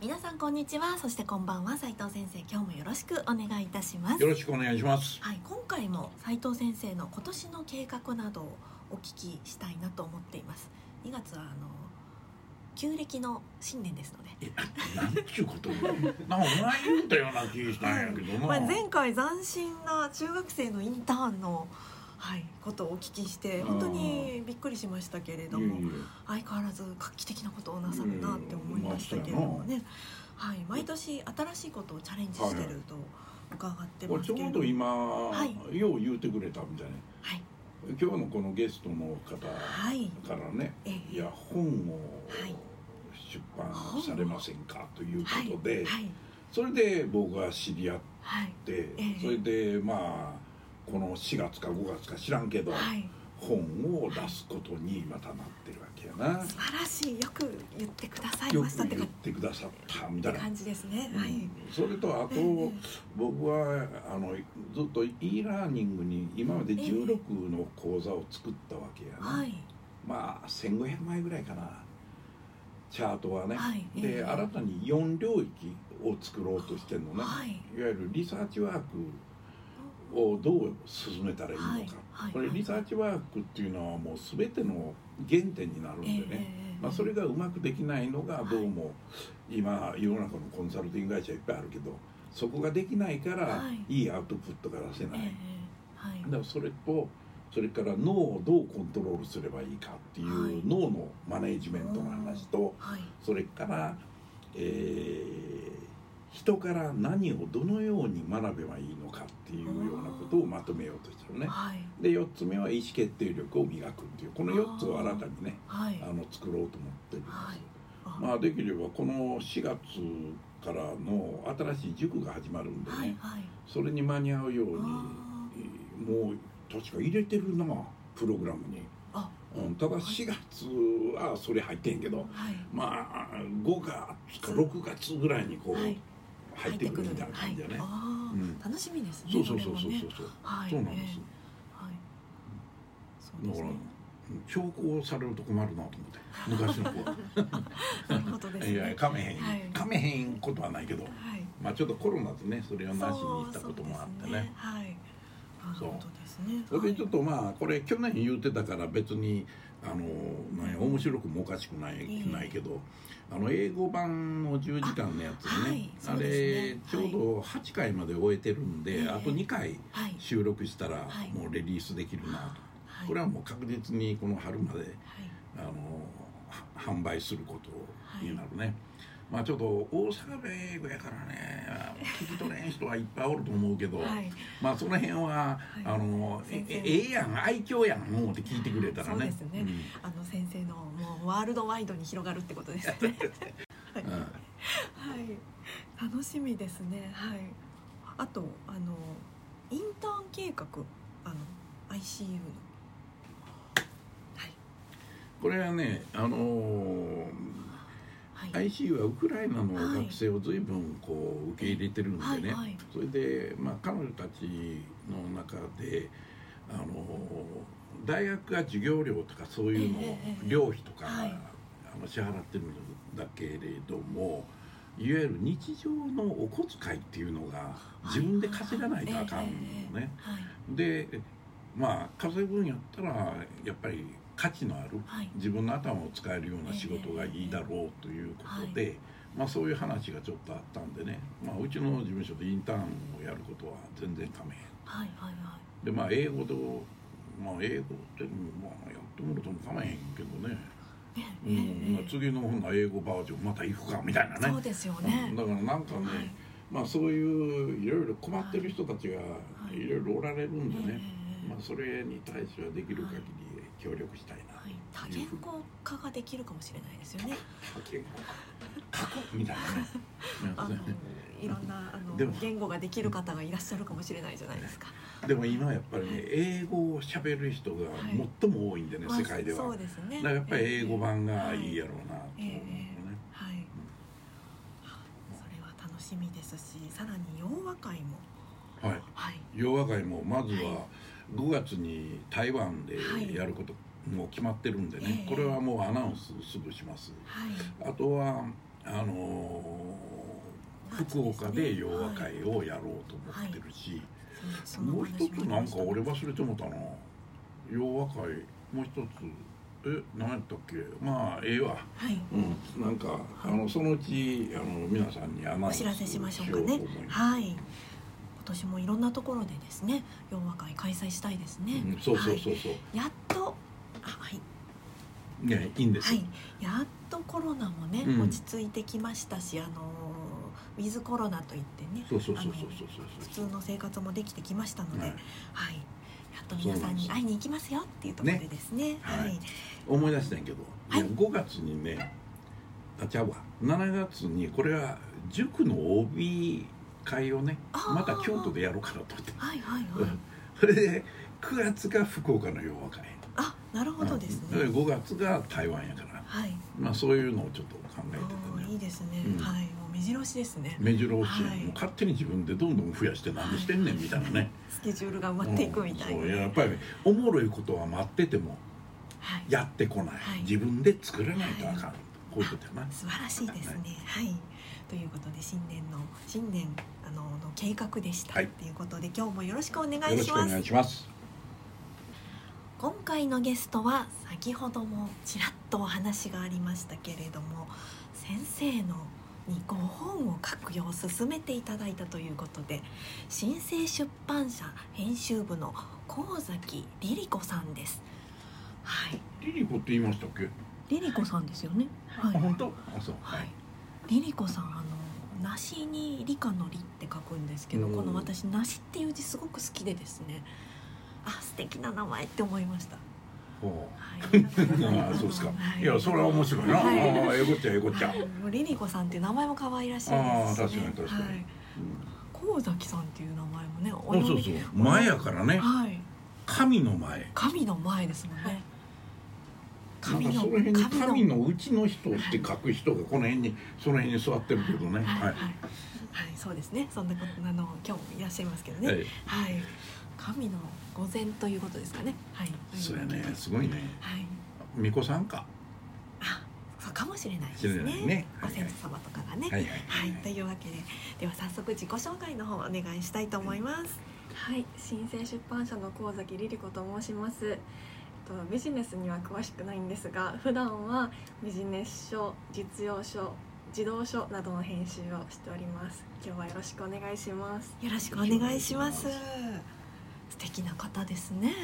皆さんこんにちは。そしてこんばんは。斉藤先生今日もよろしくお願いいたします。よろしくお願いします。はい、今回も斉藤先生の今年の計画などをお聞きしたいなと思っています。2月はあの旧暦の新年ですので、え、なんちゅうことなんかお前言うたような気がしたんやけどな。まあ、前回斬新な中学生のインターンの、はい、ことをお聞きして本当にびっくりしましたけれども相変わらず画期的なことをなさるなって思いましたけれどもね、はい、毎年新しいことをチャレンジしてると伺ってますけれども、うど今、はい。よう言うてくれたみたいな。はい。今日のこのゲストの方はいからね、ええいや本をはい出版されませんかということで、はい。それで僕が知り合っはい。て、ええ。それでまあこの4月か5月か知らんけど、はい。本を出すことにまたなってるわけやな。素晴らしい。よく言ってくださいよましたって言ってくださったみたいな。感じですね、はい。それとあと、ええ僕はあのずっと e ラーニングに今まで16の講座を作ったわけやな、はい。まあ1500枚ぐらいかな。チャートはね、はい。えでえ新たに4領域を作ろうとしてるのね、はい。いわゆるリサーチワークをどう進めたらいいのか、はいはいこれリサーチワークっていうのはもう全ての原点になるんでね、ええまあ、それがうまくできないのがどうも今世の中のコンサルティング会社いっぱいあるけどそこができないからはい。いいアウトプットが出せない、ええはい。だからそれとそれから脳をどうコントロールすればいいかっていう、はい。脳のマネージメントの話とはい。それから、えー人から何をどのように学べばいいのかっていうようなことをまとめようとしてるね。はい。で4つ目は意思決定力を磨くっていうこの4つを新たにねはい。あの作ろうと思ってるんです、はい。あ。まあできればこの4月からの新しい塾が始まるんでね、はいはい。それに間に合うようにあもう確か入れてるなプログラムに、あ。うん、ただ4月はそれ入ってんけどはい。まあ5月か6月ぐらいにこうはい。入ってくるみたいな感じだね、楽しみですねそうそうそうそうそう。そう、はいそうなんです、ええはい。そうだから強行されると困るなと思って 昔の子は。なるほどですね。いやかめへん、はい。かめへんことはないけどはい。まあちょっとコロナでねそれをなしに行ったこともあってね。はい。なるほどですね。それでちょっとまあこれ去年言うてたから別にあのなんや面白くもおかしくない,、ええないけどあの英語版の10時間のやつね。あはいあ,、れちょうど8回まで終えてるんで、ええ。あと2回はい。収録したらはい。もうレリースできるなと、はい。これはもう確実にこの春まではい。あのは販売することになるね、まあちょっと大阪弁やからね聞き取れん人はいっぱいおると思うけど、はい。まあその辺は、い。あのええええやん愛嬌やん思って聞いてくれたらね。そうですね、あの先生のもうワールドワイドに広がるってことですね。はい、うん。うんはい、楽しみですね。はい。あとあのインターン計画あの ICU の。はい。これはねあのはい。ICU はウクライナの学生を随分こう受け入れてるんでね、はい。はいそれで、まあ、彼女たちの中であの大学が授業料とかそういうのをええええ寮費とか、はい。あの支払ってるんだけれどもいわゆる日常のお小遣いっていうのが自分で稼がないとあかんのね。でまあ稼ぐんやったらやっぱり価値のあるはい。自分の頭を使えるような仕事がいいだろうということで、まあ、そういう話がちょっとあったんでね、まあ、うちの事務所でインターンをやることは全然かめへん。はいはいはい。でまあ英語でまあ英語ってまあやってもらってもかめへんけどね、ねうえんまあ、え次のほな英語バージョンまた行くかみたいなね。そうですよね。うんだからなんかね、はい。まあそういういろいろ困ってる人たちがいい。ろい。ろおられるんでね、ええ。まあ、それに対してはできる限り協力したいなはい、多言語化ができるかもしれないですよね。多言語化過みたいなね。あの いろんなあのでも言語ができる方がいらっしゃるかもしれないじゃないですか。でも今やっぱりね英語を喋る人が最も多いんでね、まあ世界では。そうですね。だからやっぱり英語版がいいやろうなと思うよね、はい。それは楽しみですし、さらに洋和会も。はい。はい。洋和会もまずはは5月に台湾ではい。やることもう決まってるんでね、ええ。これはもうアナウンスすぐします。はい。あとはあのー福岡で洋和会をやろうと思ってるし、もう一つなんか俺は忘れてもたな。洋和会もう一つ。え何やったっけ？まあええわ。い。うん。なんかあのそのうちあの皆さんにアナウンスお知らせしましょうかよね。と思いますはい。今年もいろんなところでですね、洋和会開催したいですね。うんそうそうそうそう、はい。やっとあはい。ねいいんですよ、はい、やっとコロナもね、うん。落ち着いてきましたし、あのウィズコロナといってね、そうそうそうそう普通の生活もできてきましたので、ははい。い、やっと皆さんに会いに行きますよっていうところでですね、はい。はい、思い出したんやけど、はい。いや5月にねあちゃうわ。7月にこれは塾の OB 会をねまた京都でやろうかなと思って。はいはいはい。うん。それで9月が福岡の洋和会あ、なるほどですね。うん。で5月が台湾やから。はい。まあそういうのをちょっと考えててね。いいですね。うん。はい、もう目白押しですね。目白押し、はい。もう勝手に自分でどんどん増やして何してんねんみたいなね。スケジュールが埋まっていくみたいな。うん。そう。やっぱりおもろいことは待っててもはい。やってこない、はい。自分で作らないとあかん、こういうことやな。素晴らしいですね。はい。ということで新年の新年あのの計画でした。はい。ということで今日もよろしくお願いよろしくおします。願いします。今回のゲストは先ほどもちらっとお話がありましたけれども先生のにご本を書くよう勧めていただいたということで新生出版社編集部の神崎リリ子さんです。はい、リリコって言いましたっけ、リリ子さんですよね。はあ本当？あそう。はい、リリコさんあの梨に理科の理って書くんですけどうん。この私梨っていう字すごく好きでですね。あ素敵な名前って思いました、ほはい、う あそうですか、はい。い、やそれは面白いな、はい。ああええこっちゃええこっちゃ、はいもうリリコさんっていう名前も可愛らしいですし、ね、確かに確かに。はい、神崎さんっていう名前もねおうん、そうそう。前やからね。はい。神の前。神の前ですもんねなんかその辺に神のうちの人って書く人がこの辺にその辺に座ってるけどねはい、はいそうですねそんなことあの今日もいらっしゃいますけどね、はいはい、神の御前ということですかね。はい。そうやねすごいねはい。巫女さんかあ、そうかもしれないですね。ねご先祖様とかがね。はいはいはい、というわけで、では早速自己紹介の方お願いしたいと思います。はい、新生出版社の神崎リリ子と申します。とビジネスには詳しくないんですが、普段はビジネス書、実用書、児童書などの編集をしております。今日はよろしくお願いします。よろしくお願いします。素敵な方ですね。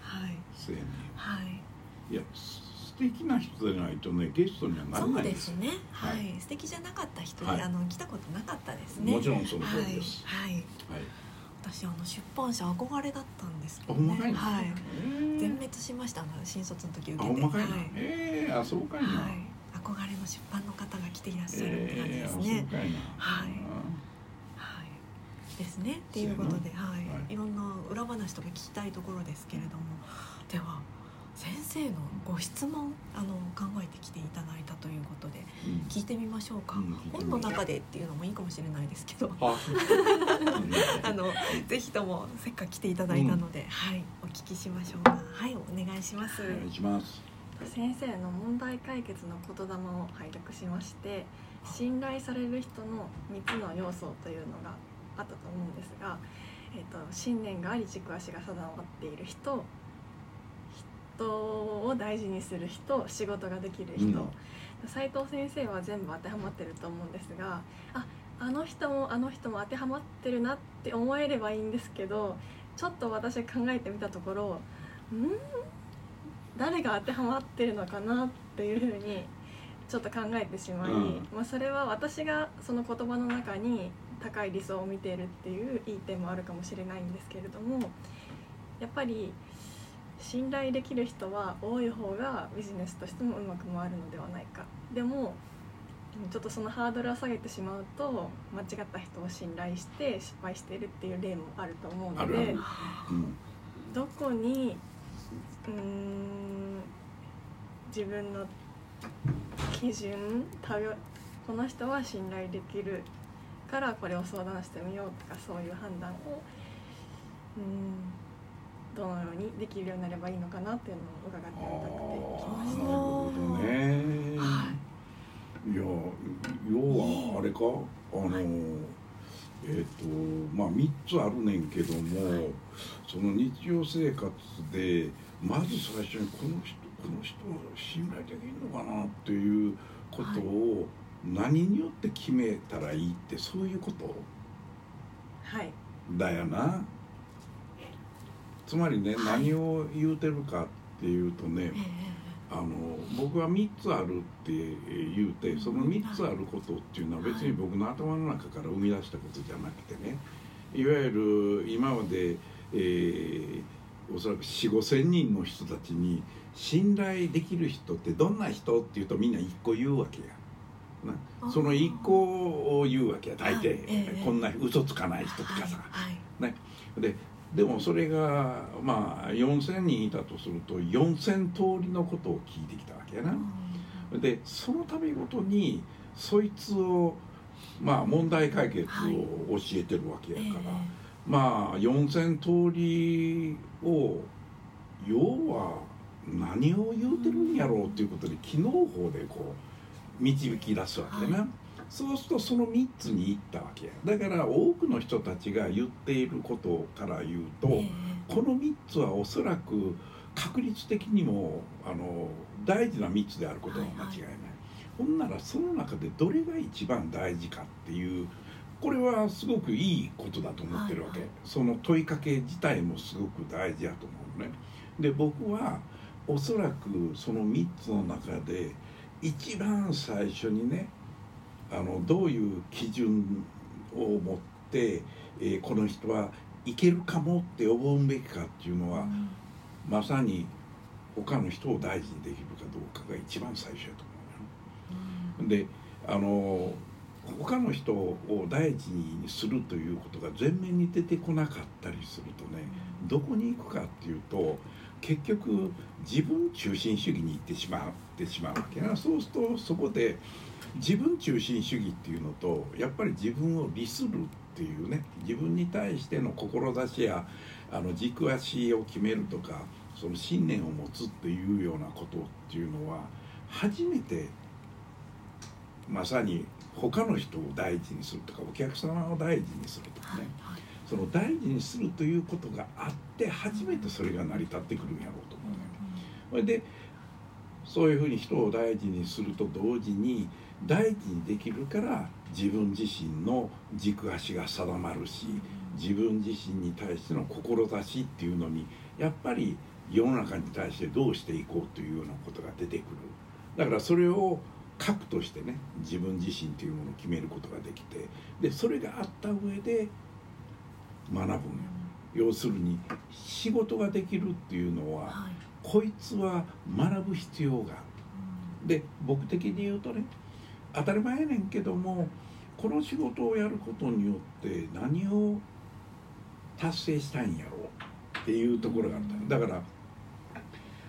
はい。そうやねはい。いや素敵な人じゃないとねゲストにはならそうないですね。ははいい。素敵じゃなかった人で、はいあの来たことなかったですね。もちろんその通りですはい。はい。はい私あの出版社憧れだったんですけあどねはい。え全滅しました新卒の時受あけてはい。ええあそうかいな。はい、憧れの出版の方が来ていらっしゃるって感じですね、かいな。はい。はい。ですね。っていうことで、はい。はい。いろんな裏話とか聞きたいところですけれども。では先生のご質問あの考えてきていただいたということでうん。聞いてみましょうか、うん本の中でっていうのもいいかもしれないですけど。あ あのぜひともせっかく来ていただいたので、はいお聞きしましょうか。はいお願いします、お願いします。先生の問題解決の言霊を拝読しまして、信頼される人の3つの要素というのがあったと思うんですが、えっと信念があり軸足が定まっている人、人を大事にする人、仕事ができる人。うん。斉藤先生は全部当てはまってると思うんですがああの人もあの人も当てはまってるなって思えればいいんですけどちょっと私考えてみたところん？誰が当てはまってるのかなっていうふうにちょっと考えてしまい、うん。まあ、それは私がその言葉の中に高い理想を見ているっていういい点もあるかもしれないんですけれどもやっぱり信頼できる人は多い方がビジネスとしてもうまく回るのではないか。でもちょっとそのハードルを下げてしまうと間違った人を信頼して失敗してるっていう例もあると思うのでどこにうーん自分の基準この人は信頼できるからこれを相談してみようとかそういう判断をうんどのようにできるようになればいいのかなっていうのを伺ってみたくて来ました。なるほどね、、はいや要はあれか？あの、えっ、とまあ3つあるねんけども、その日常生活でまず最初にこの人この人は信頼できるのかなっていうことを何によって決めたらいいってそういうこと？はい。だよなつまりね、はい。何を言うてるかっていうとね、ええあの僕は3つあるって言うてその3つあることっていうのは別に僕の頭の中から生み出したことじゃなくてねいわゆる今まで、えーおそらく4 5千人の人たちに信頼できる人ってどんな人っていうとみんな1個言うわけや。な。その1個を言うわけや大抵、はい。ええこんな嘘つかない人とかさ。はいはい。ででもそれがまあ4,000人いたとすると4,000通りのことを聞いてきたわけやな。でその度ごとにそいつをまあ問題解決を教えてるわけやええから、まあ4,000通りを要は何を言うてるんやろうっていうことで機能法でこう導き出すわけな。はいそうするとその3つに行ったわけや。だから多くの人たちが言っていることから言うと、ええ。この3つはおそらく確率的にもあの大事な3つであることは間違いない、ほんならその中でどれが一番大事かっていうこれはすごくいいことだと思ってるわけ、はいはい。その問いかけ自体もすごく大事だと思うね。で僕はおそらくその3つの中で一番最初にねあのどういう基準を持って、えーこの人はいけるかもって思うべきかっていうのは、うん。まさに他の人を大事にできるかどうかが一番最初やと思うよ。であの他の人を大事にするということが前面に出てこなかったりするとねどこに行くかっていうと結局自分中心主義に行ってしまってしまうわけやな。そうするとそこで自分中心主義っていうのとやっぱり自分を利するっていうね自分に対しての志やあの軸足を決めるとかその信念を持つっていうようなことっていうのは初めてまさに他の人を大事にするとかお客様を大事にするとかはいねはい。その大事にするということがあって初めてそれが成り立ってくるんやろうと思う。ね。それでそういうふうに人を大事にすると同時に大事にできるから自分自身の軸足が定まるし自分自身に対しての志っていうのにやっぱり世の中に対してどうしていこうというようなことが出てくる。だからそれを核としてね自分自身というものを決めることができてでそれがあった上で学ぶんよ。要するに仕事ができるっていうのははい。こいつは学ぶ必要がある。で僕的に言うとね当たり前やねんけどもこの仕事をやることによって何を達成したいんやろうっていうところがあった。だから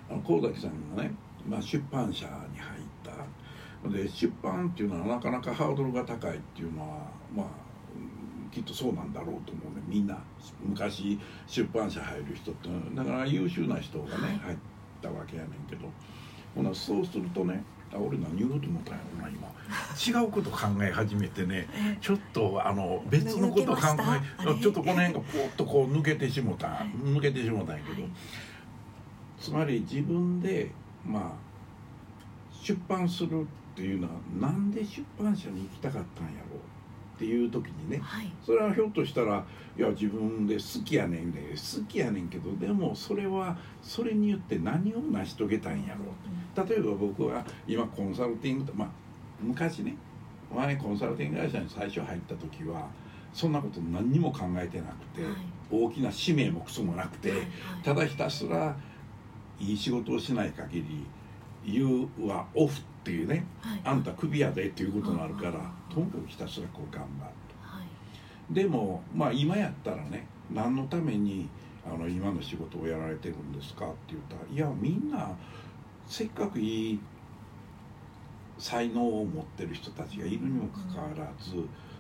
あの神崎さんがね、まあ、出版社に入った。で出版っていうのはなかなかハードルが高いっていうのはまあうんきっとそうなんだろうと思うね。みんな昔出版社入る人って。だから優秀な人がね、はい。入ったわけやねんけど。ほなそうするとねあ俺何言おうと思ったんやろな今。違うこと考え始めてねえちょっとあの別のことを考えちょっとこの辺がポッとこう抜けてしもたはい抜けてしもたんやけど、はいつまり自分でまあ出版するっていうのはなんで出版社に行きたかったんやろう？っていう時にねはい。それはひょっとしたらいや自分で好きやねんで好きやねんけどでもそれはそれによって何を成し遂げたんやろう例えば僕は今コンサルティングとまあ昔ね前コンサルティング会社に最初入った時はそんなこと何にも考えてなくて、はい。大きな使命もクソもなくて、はいはい。ただひたすらいい仕事をしない限り You はオフっていうねはい。あんたクビやでっていうことになるからうんとにかくひたすらこう頑張るはい。でもまあ今やったらね何のためにあの今の仕事をやられてるんですかって言ったらいやみんなせっかくいい才能を持ってる人たちがいるにもかかわらず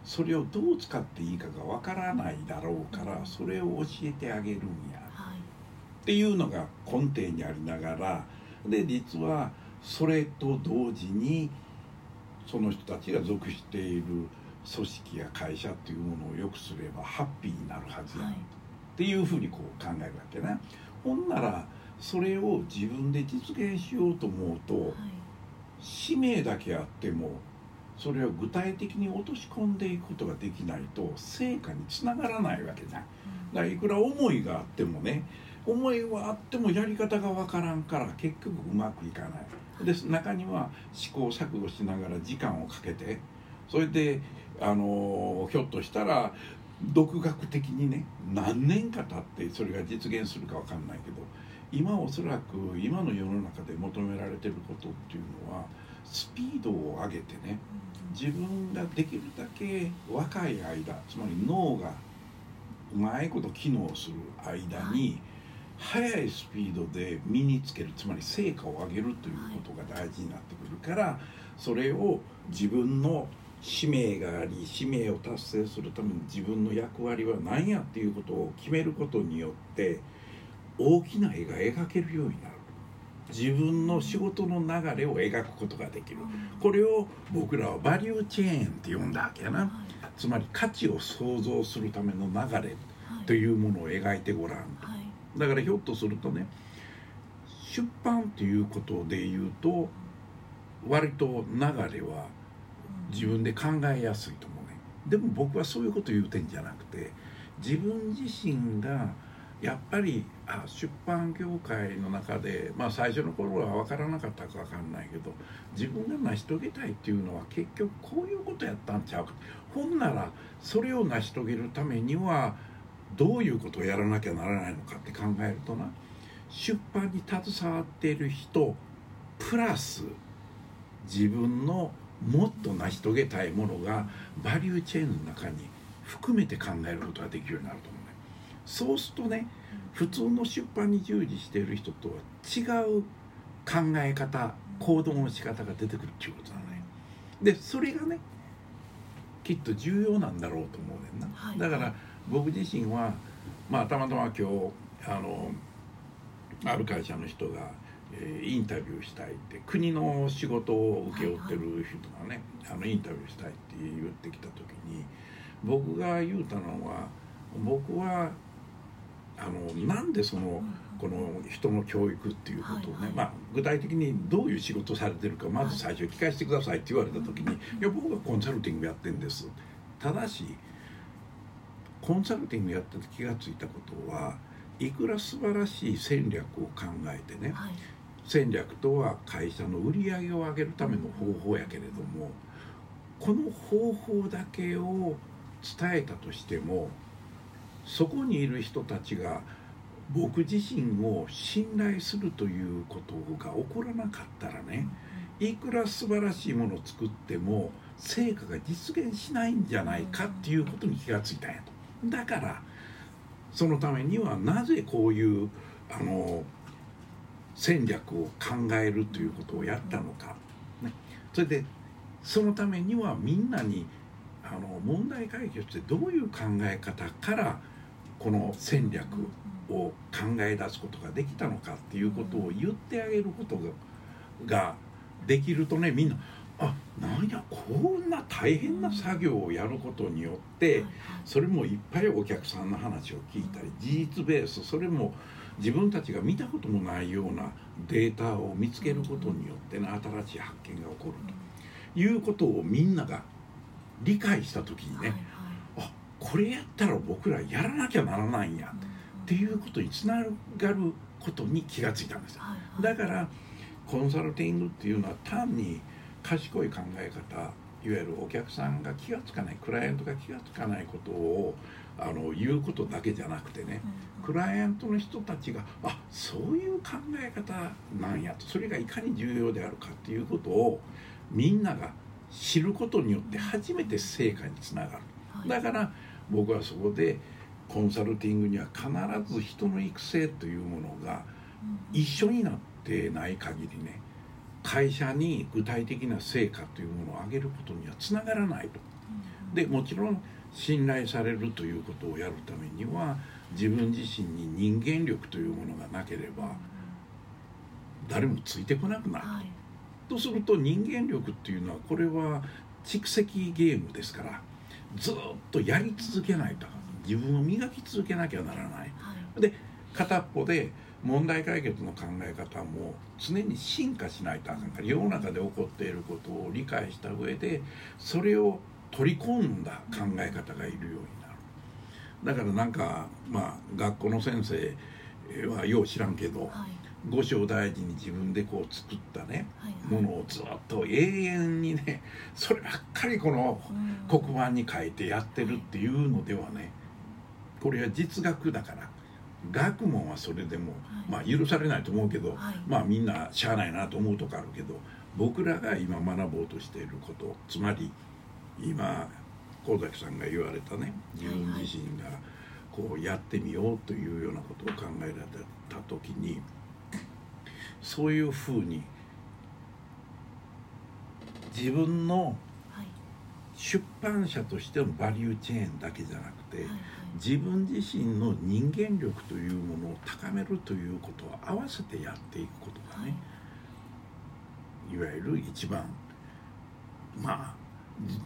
それをどう使っていいかがわからないだろうからそれを教えてあげるんや。はい。っていうのが根底にありながらで実はそれと同時にその人たちが属している組織や会社っていうものを良くすればハッピーになるはずや、はい。っていうふうにこう考えるわけね。ほんならそれを自分で実現しようと思うとはい。使命だけあってもそれを具体的に落とし込んでいくことができないと成果につながらないわけじゃん。だからいくら思いがあってもね思いはあってもやり方がわからんから結局うまくいかない。で中には試行錯誤しながら時間をかけてそれであのひょっとしたら独学的にね何年か経ってそれが実現するかわかんないけど今おそらく今の世の中で求められてることっていうのはスピードを上げてね自分ができるだけ若い間つまり脳がうまいこと機能する間に、速いスピードで身につけるつまり成果を上げるということが大事になってくるからそれを自分の使命があり使命を達成するために自分の役割は何やっていうことを決めることによって大きな絵が描けるようになる。自分の仕事の流れを描くことができる。これを僕らはバリューチェーンって呼んだわけやな。つまり価値を創造するための流れというものを描いてごらんはいだからひょっとするとね出版っていうことで言うと割と流れは自分で考えやすいと思うね。でも僕はそういうこと言うてんじゃなくて自分自身がやっぱりあ出版業界の中でまあ最初の頃は分からなかったか分かんないけど自分が成し遂げたいっていうのは結局こういうことやったんちゃうか。ほんならそれを成し遂げるためにはどういうことをやらなきゃならないのかって考えるとな出版に携わっている人プラス自分のもっと成し遂げたいものがバリューチェーンの中に含めて考えることができるようになると思うね。そうするとね普通の出版に従事している人とは違う考え方行動の仕方が出てくるっていうことなのね。でそれがねきっと重要なんだろうと思うねんな、はい。だから僕自身はまあたまたま今日あのある会社の人が、えーインタビューしたいって国の仕事を請け負ってる人がね、あのインタビューしたいって言ってきた時に僕が言うたのは僕はあのなんでそのこの人の教育っていうことをね、はいはい。まあ、具体的にどういう仕事をされてるかまず最初聞かせてくださいって言われた時に「いや僕はコンサルティングやってんです」ただしコンサルティングやってて気がついたことはいくら素晴らしい戦略を考えてねはい。戦略とは会社の売り上げを上げるための方法やけれどもこの方法だけを伝えたとしてもそこにいる人たちが僕自身を信頼するということが起こらなかったらねいくら素晴らしいものを作っても成果が実現しないんじゃないかっていうことに気がついたんやとだからそのためにはなぜこういうあの戦略を考えるということをやったのか、ね、それでそのためにはみんなにあの問題解決ってどういう考え方からこの戦略を考え出すことができたのかっていうことを言ってあげることがができるとねみんな。あなんやこんな大変な作業をやることによってそれもいっぱいお客さんの話を聞いたり事実ベースそれも自分たちが見たこともないようなデータを見つけることによってね新しい発見が起こるということをみんなが理解した時にね、あこれやったら僕らやらなきゃならないんやっていうことにつながることに気がついたんですよ。だからコンサルティングっていうのは単に賢い考え方いわゆるお客さんが気が付かないクライアントが気が付かないことをあの言うことだけじゃなくてねクライアントの人たちがあそういう考え方なんやとそれがいかに重要であるかっていうことをみんなが知ることによって初めて成果につながる。はい。だから僕はそこでコンサルティングには必ず人の育成というものがうん。一緒になってない限りね会社に具体的な成果というものを上げることにはつながらないと。うん。でもちろん信頼されるということをやるためには自分自身に人間力というものがなければ誰もついてこなくなる。はい。とすると人間力っていうのはこれは蓄積ゲームですからずっとやり続けないと自分を磨き続けなきゃならない。はい。で片っぽで問題解決の考え方も常に進化しないとあかんから世の中で起こっていることを理解した上でそれを取り込んだ考え方がいるようになる。だからなんかまあ学校の先生はよう知らんけどはい。五章大事に自分でこう作ったねはいものをずっと永遠にねそればっかりこのうん。黒板に書いてやってるっていうのではねこれは実学だから学問はそれでも、まあ許されないと思うけど、はい。まあみんなしゃあないなと思うとこあるけど僕らが今学ぼうとしていることつまり今神崎さんが言われたね自分自身がこうやってみようというようなことを考えられた時にそういうふうに自分のはい。出版社としてのバリューチェーンだけじゃなくて、はいはい自分自身の人間力というものを高めるということを合わせてやっていくことがはいね、い、わゆる一番まあじ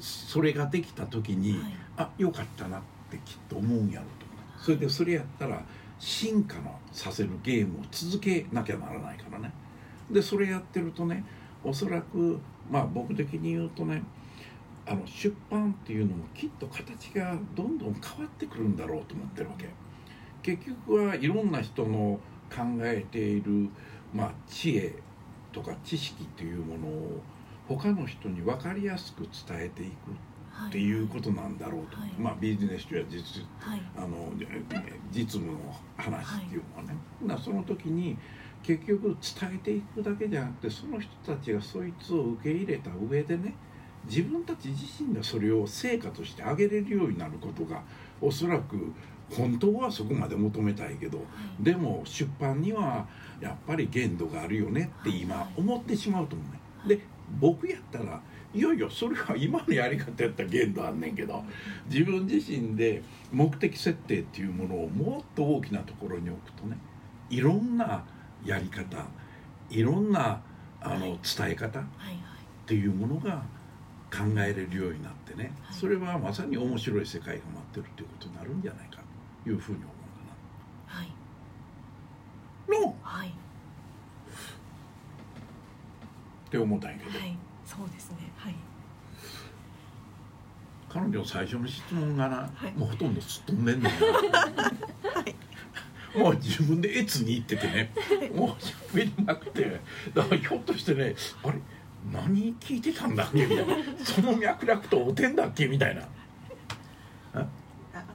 それができた時に、はい。あよかったなってきっと思うんやろうとそれでそれやったら進化のさせるゲームを続けなきゃならないからね。でそれやってるとねおそらくまあ僕的に言うとねあの出版っていうのもきっと形がどんどん変わってくるんだろうと思ってるわけ。結局はいろんな人の考えている、まあ、知恵とか知識っていうものを他の人に分かりやすく伝えていくはいっていうことなんだろうと、はいまあビジネスや実はい。あの実務の話っていうのはね、なその時に結局伝えていくだけじゃなくてその人たちがそいつを受け入れた上でね自分たち自身がそれを成果として上げれるようになることがおそらく本当はそこまで求めたいけどはい。でも出版にはやっぱり限度があるよねって今はい。思ってしまうと思うね。はいで僕やったらいやいやそれは今のやり方やったら限度あんねんけど自分自身で目的設定っていうものをもっと大きなところに置くとねいろんなやり方いろんなあのはい。伝え方っはいはい。ていうものが考えれるようになってね。はい。それはまさに面白い世界が待ってるっていうことになるんじゃないかというふうに思はいうかな。の。っはい。て思ったんやけど、はい。そうですね。はい。彼女の最初の質問がな、はい。もうほとんどすっ飛んでんねん もう自分で越に行っててね。もう喋りまくって。だからひょっとしてねあれ？何聞いてたんだっけみたいな。その脈絡とおてんだっけみたいな。あ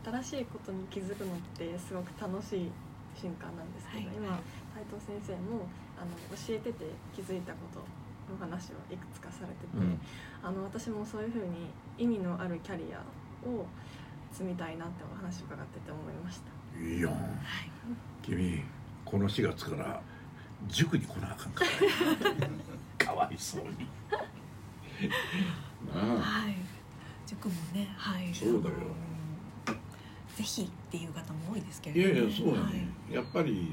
新しいことに気づくのってすごく楽しい瞬間なんですけど、はい。今斉藤先生もあの教えてて気づいたことの話をいくつかされてて、うん。あの私もそういうふうに意味のあるキャリアを積みたいなってお話伺ってて思いました。いいよ。はい。君この4月から塾に来なあかんから かわいそうに。あ はい。塾もねはい。そうだよ。ぜひっていう方も多いですけどもやいやそうだね、やっぱり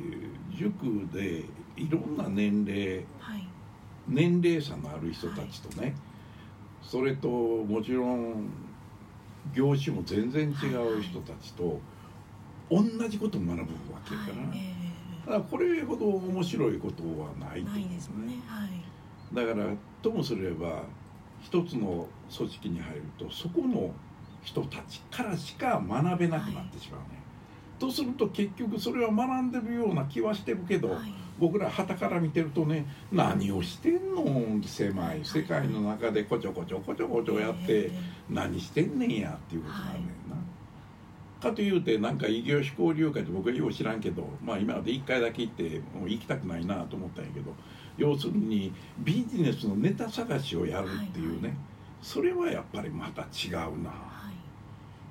塾でいろんな年齢はい。はい年齢差のある人たちとね、それともちろん業種も全然違う人たちと同じことを学ぶわけやから、はい。えだからこれほど面白いことはないーと思うないですね。はいだからともすれば一つの組織に入るとそこの人たちからしか学べなくなってしまうね、とすると結局それは学んでるような気はしてるけど、はい。僕ら傍から見てるとね何をしてんの狭い世界の中でこちょこちょこちょこちょやってえ何してんねんやっていうことなんねんな。かというてなんか異業種交流会って僕はよう知らんけどまあ今まで1回だけ行ってもう行きたくないなと思ったんやけど要するにビジネスのネタ探しをやるっていうね、はいはい。それはやっぱりまた違うな。は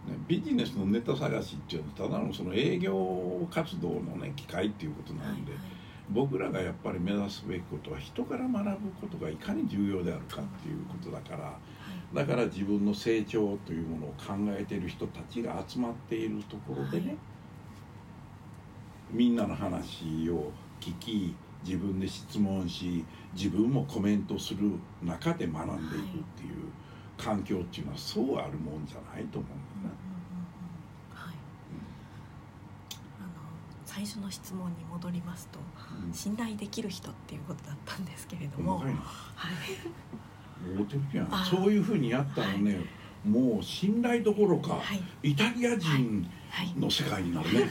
い。ねビジネスのネタ探しっていうのはただのその営業活動のね機会っていうことなはいんで、僕らがやっぱり目指すべきことは人から学ぶことがいかに重要であるかっていうことだからだから自分の成長というものを考えている人たちが集まっているところでね、はい。みんなの話を聞き自分で質問し自分もコメントする中で学んでいくっていう環境っていうのはそうあるもんじゃないと思うんだよね。最初の質問に戻りますとうん。信頼できる人っていうことだったんですけれども、はい、そういうふうにやったらね、もう信頼どころか、はい。イタリア人はいの世界になるね、いや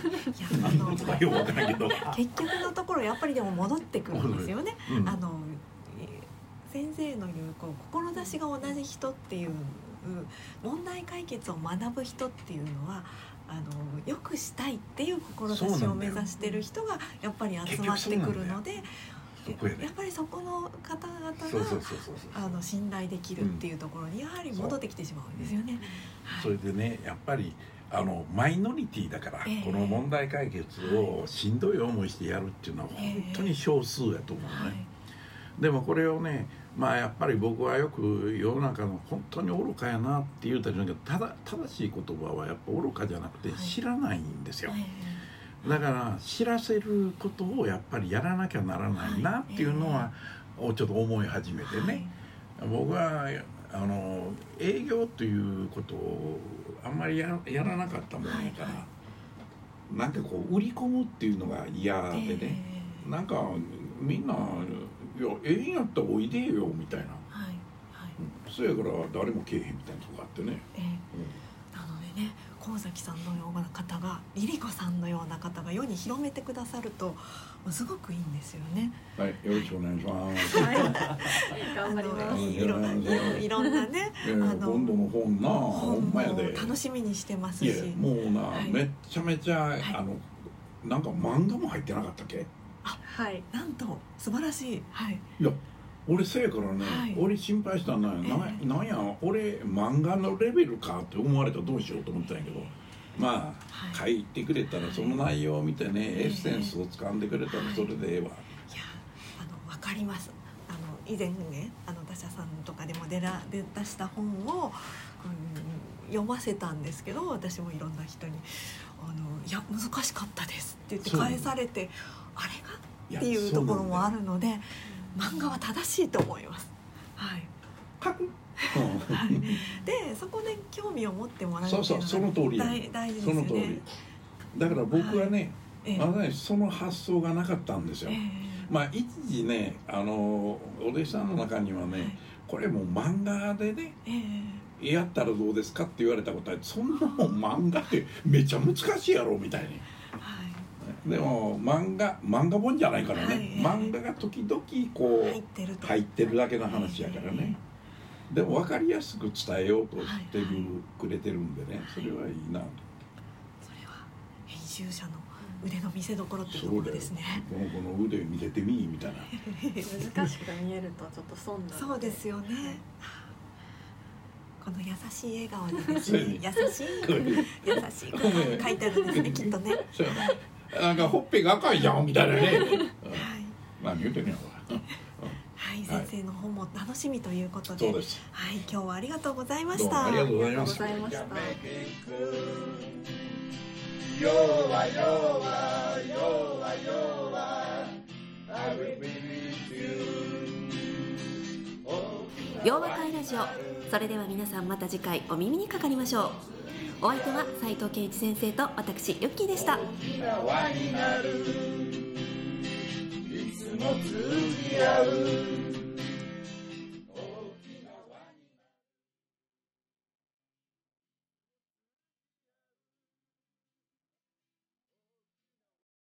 あのなんとかよくわからんけど、結局のところやっぱりでも戻ってくるんですよね。うん。あのえ先生の言うこう志が同じ人っていう問題解決を学ぶ人っていうのはあのよくしたいっていう志を目指してる人がやっぱり集まってくるのでやっぱりそこの方々があの信頼できるっていうところにやはり戻ってきてしまうんですよね。それでねやっぱりあのマイノリティだから、ええ。この問題解決をしんどい思いしてやるっていうのはええ本当に少数やと思うね、はいでもこれをねまあやっぱり僕はよく世の中の本当に愚かやなって言うたりするけどただ正しい言葉はやっぱ愚かじゃなくてはい。知らないんですよ、えだから知らせることをやっぱりやらなきゃならないなっていうのは、をちょっと思い始めてえね、僕はあの営業ということをあんまりややらなかったもんやから、はいはなんかこう売り込むっていうのが嫌ではいね、えなんかみんな「いやええんやったらおいでよ」みたいな。えはいはい「そやから誰も来えへん」みたいなとこがあってね、ええ。なのでね神崎さんのような方がリリコさんのような方が世に広めてくださるとすごくいいんですよね。はいよろしくお願いします。はい。頑張ります。いろんないろんなねえあの今度の本なほんまやで。楽しみにしてますいしやもうな、はい。めっちゃめちゃ、い。あのなんか漫画も入ってなかったっけ？はい。なんと素晴らしい。はい。いや俺せやからね、はい。俺心配したのは、ええ。ななんや俺漫画のレベルかって思われたらどうしようと思ったんやけどまあ、はい。書いてくれたらその内容を見てね、ええ。エッセンスを掴んでくれたらそれでええわ、いやあのわかります。あの以前ねあの他社さんとかでも出ら出出した本を、うん、読ませたんですけど私もいろんな人に「あのいや難しかったです」って言って返されてあれが？やっていうところもあるるので漫画は正しいと思います。はい、はい、でそこで興味を持ってもらうそいううそうその通りや大大事ですね。の通り。だから僕はね、ええ。まその発想がなかったんですよ、えまあ一時ねあのお弟子さんの中にはね、えはい。これもう漫画でねええ。やったらどうですかって言われたことはそんなもん漫画ってめっちゃ難しいやろみたいに。はいでも漫画漫画本じゃないからね、はい。漫画が時々こ入っうてると。入ってるだけの話やからね、でも分かりやすく伝えようとしてる、はいはいくれてるんでね。それはいいなと。それは編集者の腕の見せ所ってところですね。この子の腕見せてみみたいな。難しく見えるとちょっと損なのそうですよね。この優しい笑顔に でね、ね。優しい優しい書いてあるんですねきっとね。ななんかほっぺが赤いじゃんみたいなね。何言うてん。ねやろはい、先生の本も楽しみということで、そうです。はい、今日はありがとうございました。どうもありがとうございました。Yoa, yoa, yoa, yoa, I will be with you. Oh, 洋和会ラジオそれでは皆さんまた次回お耳にかかりましょうお相手は斉藤健一先生と私ユッキーでした。輪になる。いつも通じ合う。